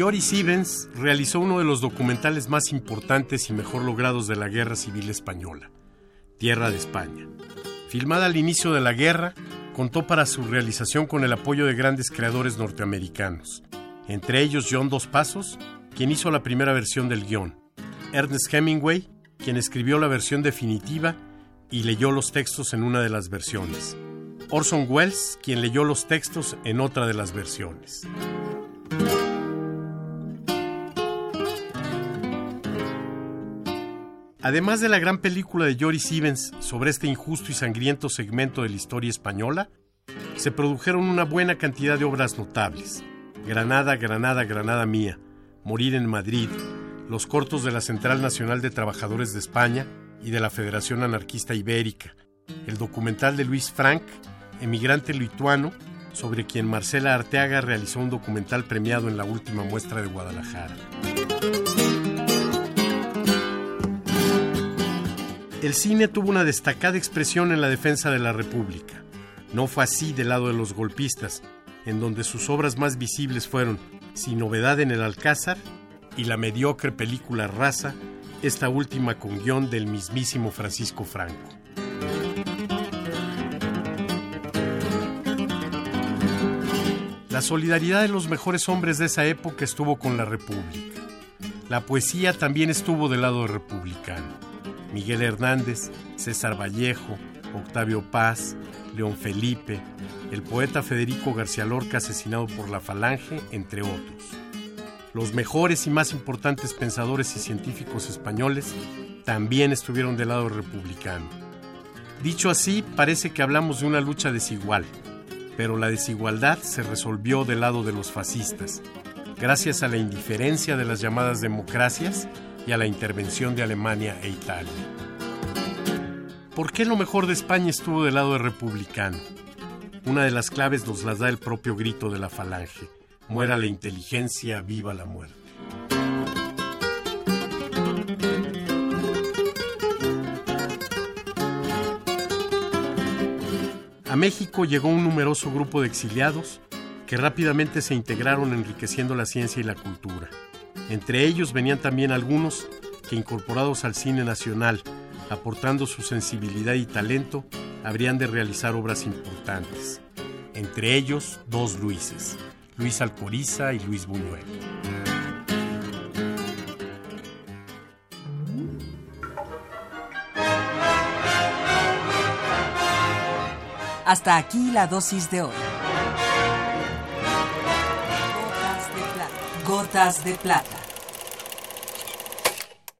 Jory Stevens realizó uno de los documentales más importantes y mejor logrados de la Guerra Civil Española, Tierra de España. Filmada al inicio de la guerra, contó para su realización con el apoyo de grandes creadores norteamericanos, entre ellos John Dos Pasos, quien hizo la primera versión del guion, Ernest Hemingway, quien escribió la versión definitiva y leyó los textos en una de las versiones, Orson Welles, quien leyó los textos en otra de las versiones. Además de la gran película de Jory Stevens sobre este injusto y sangriento segmento de la historia española, se produjeron una buena cantidad de obras notables. Granada, Granada, Granada mía, Morir en Madrid, los cortos de la Central Nacional de Trabajadores de España y de la Federación Anarquista Ibérica, el documental de Luis Frank, emigrante lituano, sobre quien Marcela Arteaga realizó un documental premiado en la última muestra de Guadalajara. El cine tuvo una destacada expresión en la defensa de la República. No fue así del lado de los golpistas, en donde sus obras más visibles fueron Sin novedad en el Alcázar y la mediocre película Raza, esta última con guion del mismísimo Francisco Franco. La solidaridad de los mejores hombres de esa época estuvo con la República. La poesía también estuvo del lado republicano. Miguel Hernández, César Vallejo, Octavio Paz, León Felipe, el poeta Federico García Lorca asesinado por la Falange, entre otros. Los mejores y más importantes pensadores y científicos españoles también estuvieron del lado republicano. Dicho así, parece que hablamos de una lucha desigual, pero la desigualdad se resolvió del lado de los fascistas, gracias a la indiferencia de las llamadas democracias y a la intervención de Alemania e Italia. ¿Por qué lo mejor de España estuvo del lado republicano? Una de las claves nos las da el propio grito de la falange. Muera la inteligencia, viva la muerte. A México llegó un numeroso grupo de exiliados que rápidamente se integraron enriqueciendo la ciencia y la cultura. Entre ellos venían también algunos que incorporados al cine nacional, aportando su sensibilidad y talento, habrían de realizar obras importantes. Entre ellos, dos Luises, Luis Alcoriza y Luis Buñuel. Hasta aquí la dosis de hoy. Gotas de plata. Gotas de plata.